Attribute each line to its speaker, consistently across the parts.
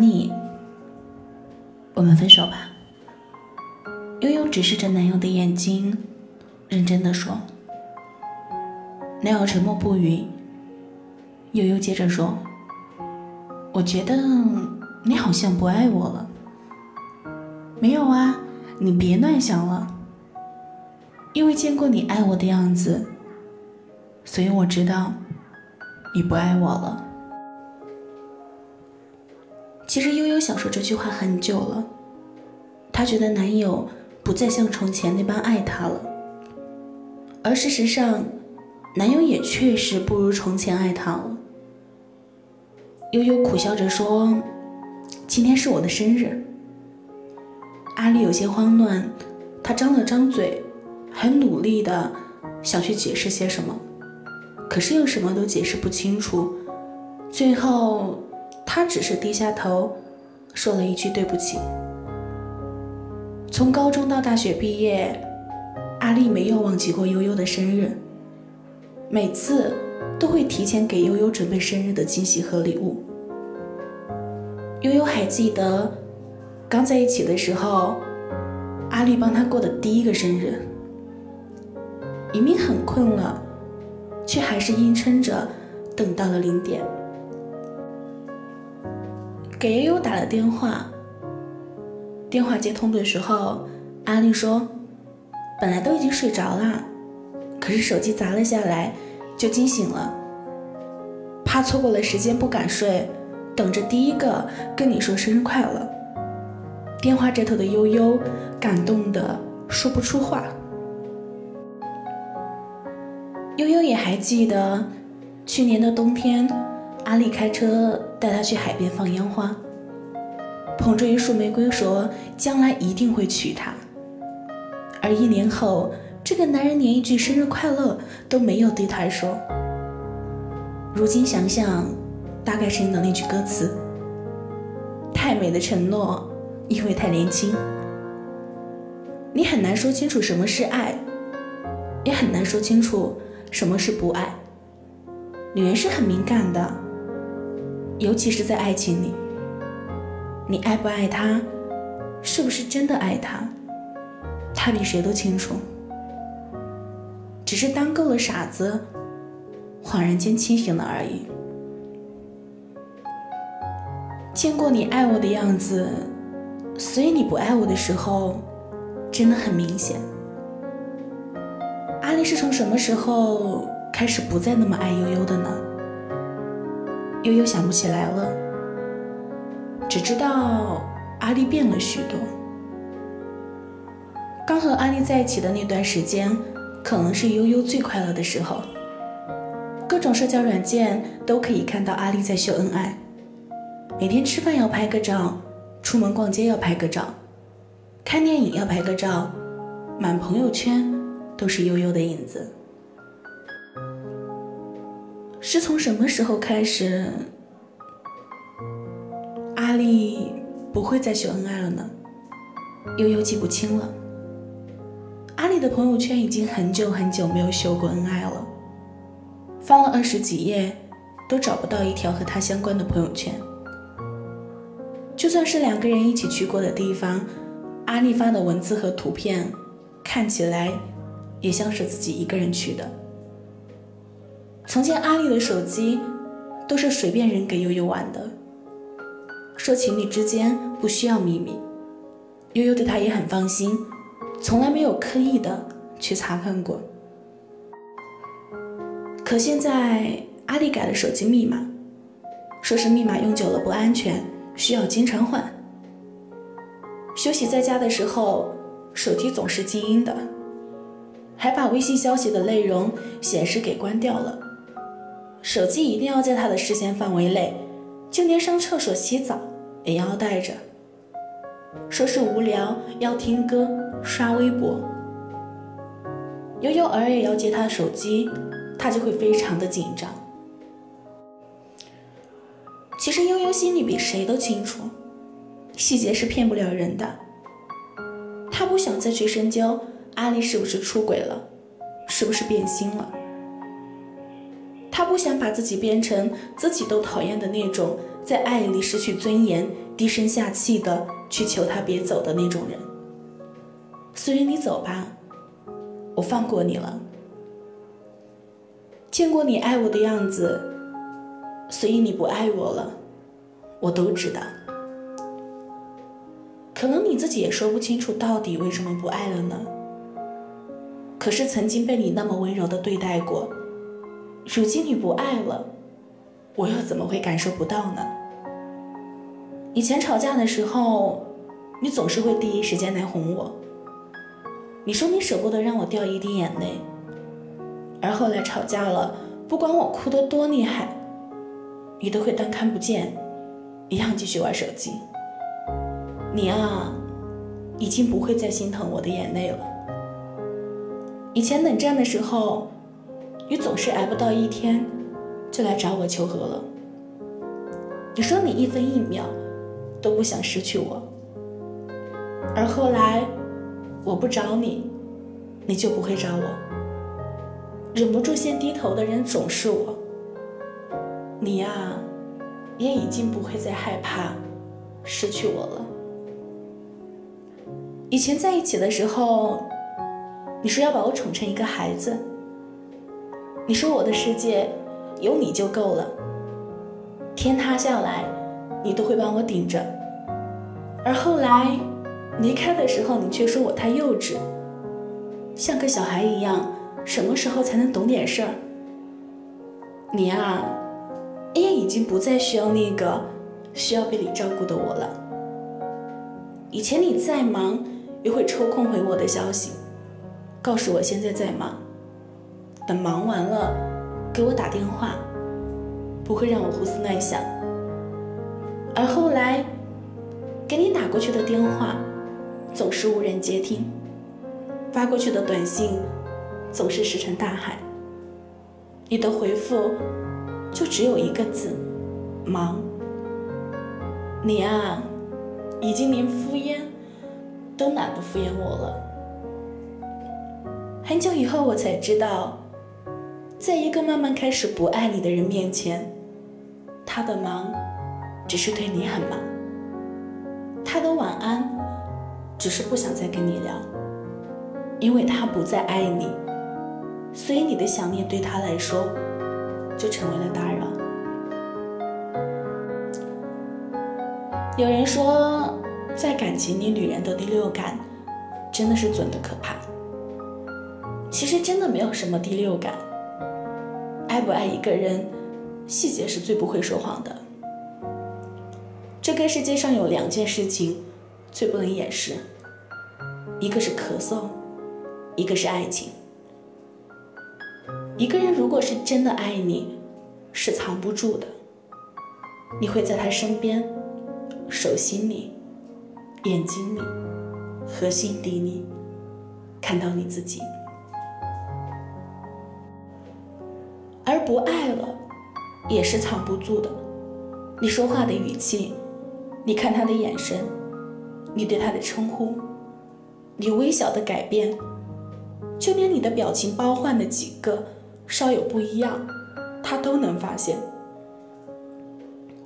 Speaker 1: 你，我们分手吧。悠悠直视着男友的眼睛，认真的说。男友沉默不语。悠悠接着说：“我觉得你好像不爱我了。”没有啊，你别乱想了。因为见过你爱我的样子，所以我知道你不爱我了。其实悠悠想说这句话很久了，她觉得男友不再像从前那般爱她了，而事实上，男友也确实不如从前爱她了。悠悠苦笑着说：“今天是我的生日。”阿丽有些慌乱，她张了张嘴，很努力的想去解释些什么，可是又什么都解释不清楚。最后，他只是低下头，说了一句“对不起”。从高中到大学毕业，阿丽没有忘记过悠悠的生日，每次。都会提前给悠悠准备生日的惊喜和礼物。悠悠还记得，刚在一起的时候，阿丽帮他过的第一个生日。明明很困了，却还是硬撑着等到了零点。给悠悠打了电话，电话接通的时候，阿丽说：“本来都已经睡着了，可是手机砸了下来。”就惊醒了，怕错过了时间不敢睡，等着第一个跟你说生日快乐。电话这头的悠悠感动的说不出话。悠悠也还记得，去年的冬天，阿丽开车带她去海边放烟花，捧着一束玫瑰说将来一定会娶她，而一年后。这个男人连一句生日快乐都没有对她说。如今想想，大概是因了那句歌词：“太美的承诺，因为太年轻。”你很难说清楚什么是爱，也很难说清楚什么是不爱。女人是很敏感的，尤其是在爱情里。你爱不爱他，是不是真的爱他，他比谁都清楚。只是当够了傻子，恍然间清醒了而已。见过你爱我的样子，所以你不爱我的时候，真的很明显。阿丽是从什么时候开始不再那么爱悠悠的呢？悠悠想不起来了，只知道阿丽变了许多。刚和阿丽在一起的那段时间。可能是悠悠最快乐的时候，各种社交软件都可以看到阿丽在秀恩爱，每天吃饭要拍个照，出门逛街要拍个照，看电影要拍个照，满朋友圈都是悠悠的影子。是从什么时候开始，阿丽不会再秀恩爱了呢？悠悠记不清了。阿丽的朋友圈已经很久很久没有秀过恩爱了，翻了二十几页，都找不到一条和他相关的朋友圈。就算是两个人一起去过的地方，阿丽发的文字和图片，看起来也像是自己一个人去的。从前阿丽的手机都是随便人给悠悠玩的，说情侣之间不需要秘密，悠悠对他也很放心。从来没有刻意的去查看过，可现在阿丽改了手机密码，说是密码用久了不安全，需要经常换。休息在家的时候，手机总是静音的，还把微信消息的内容显示给关掉了。手机一定要在他的视线范围内，就连上厕所、洗澡也要带着。说是无聊要听歌、刷微博，悠悠偶尔也要接他的手机，他就会非常的紧张。其实悠悠心里比谁都清楚，细节是骗不了人的。他不想再去深究阿丽是不是出轨了，是不是变心了。他不想把自己变成自己都讨厌的那种在爱里失去尊严、低声下气的去求他别走的那种人。所以你走吧，我放过你了。见过你爱我的样子，所以你不爱我了，我都知道。可能你自己也说不清楚到底为什么不爱了呢？可是曾经被你那么温柔的对待过，如今你不爱了，我又怎么会感受不到呢？以前吵架的时候，你总是会第一时间来哄我。你说你舍不得让我掉一滴眼泪，而后来吵架了，不管我哭得多厉害，你都会当看不见，一样继续玩手机。你啊，已经不会再心疼我的眼泪了。以前冷战的时候，你总是挨不到一天，就来找我求和了。你说你一分一秒都不想失去我，而后来。我不找你，你就不会找我。忍不住先低头的人总是我。你呀，也已经不会再害怕失去我了。以前在一起的时候，你说要把我宠成一个孩子。你说我的世界有你就够了，天塌下来你都会帮我顶着。而后来。离开的时候，你却说我太幼稚，像个小孩一样。什么时候才能懂点事儿？你啊，也已经不再需要那个需要被你照顾的我了。以前你再忙，也会抽空回我的消息，告诉我现在在忙。等忙完了，给我打电话，不会让我胡思乱想。而后来，给你打过去的电话。总是无人接听，发过去的短信总是石沉大海。你的回复就只有一个字：忙。你啊，已经连敷衍都懒得敷衍我了。很久以后，我才知道，在一个慢慢开始不爱你的人面前，他的忙只是对你很忙，他的晚安。只是不想再跟你聊，因为他不再爱你，所以你的想念对他来说就成为了打扰。有人说，在感情里，女人的第六感真的是准的可怕。其实真的没有什么第六感，爱不爱一个人，细节是最不会说谎的。这个世界上有两件事情最不能掩饰。一个是咳嗽，一个是爱情。一个人如果是真的爱你，是藏不住的。你会在他身边，手心里、眼睛里和心底里看到你自己。而不爱了，也是藏不住的。你说话的语气，你看他的眼神，你对他的称呼。你微小的改变，就连你的表情包换的几个稍有不一样，他都能发现。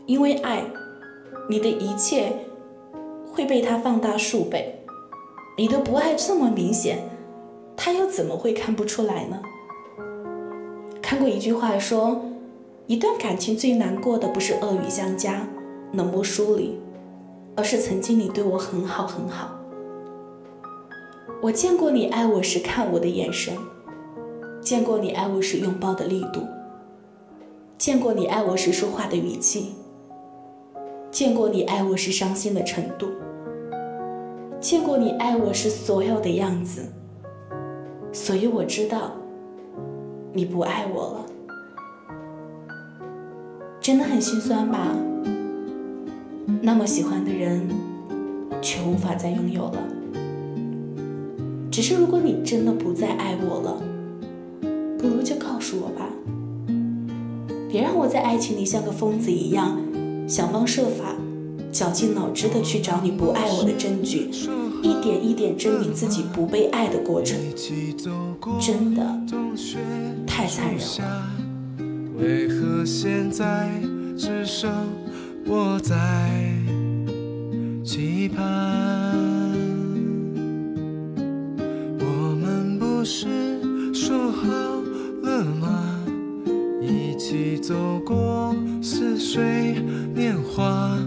Speaker 1: 因为爱，你的一切会被他放大数倍。你的不爱这么明显，他又怎么会看不出来呢？看过一句话说，一段感情最难过的不是恶语相加、冷漠疏离，而是曾经你对我很好很好。我见过你爱我时看我的眼神，见过你爱我时拥抱的力度，见过你爱我时说话的语气，见过你爱我时伤心的程度，见过你爱我时所有的样子。所以我知道，你不爱我了，真的很心酸吧？那么喜欢的人，却无法再拥有了。只是，如果你真的不再爱我了，不如就告诉我吧。别让我在爱情里像个疯子一样，想方设法、绞尽脑汁的去找你不爱我的证据，一点一点证明自己不被爱的过程，真的太残忍了。为何现在只剩我在？
Speaker 2: 期盼。我们不是说好了吗？一起走过似水年华，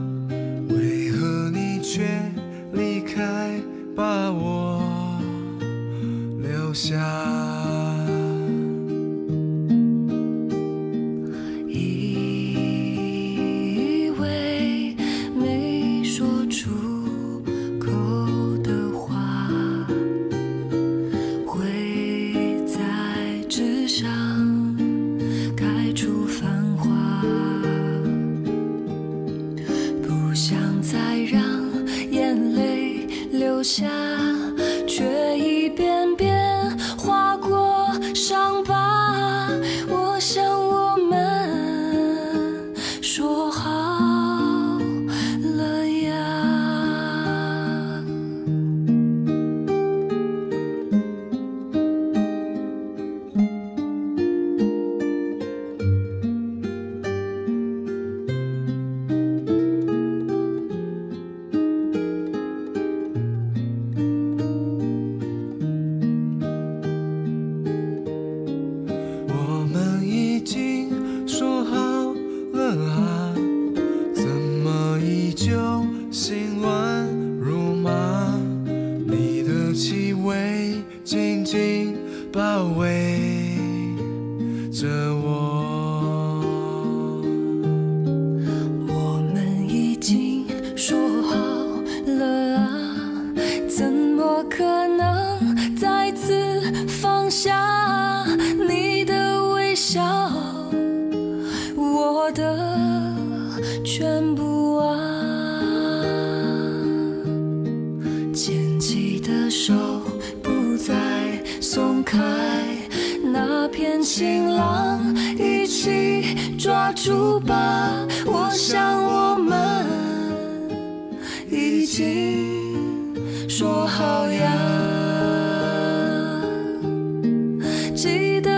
Speaker 2: 为何你却离开，把我留下？
Speaker 3: 再让眼泪流下，却
Speaker 2: 气味紧紧包围着我。
Speaker 3: 我们已经说好了啊，怎么可能再次放下你的微笑，我的全部啊？住吧我想我们已经说好呀。记得